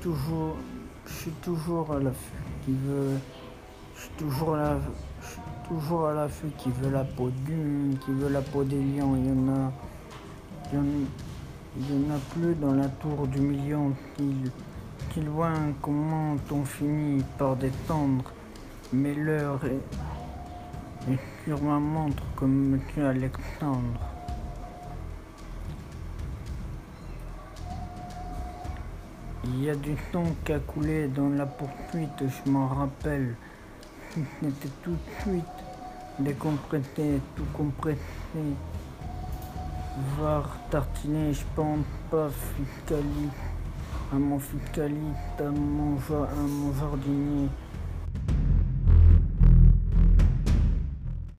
toujours, je suis toujours à l'affût. Qui veut, je suis toujours à toujours à l'affût. Qui veut la peau d'une, qui veut la peau des lions. Il y en a, il y en, a plus dans la tour du million. Qui, qui loin comment on finit par détendre. Mais l'heure est, est sur ma montre comme monsieur Alexandre. Il y a du temps qui a coulé dans la poursuite, je m'en rappelle. C'était tout de suite décompressé, tout compressé. Voir tartiner, je pense pas fiscaliste, à mon fiscaliste, à mon, à mon jardinier.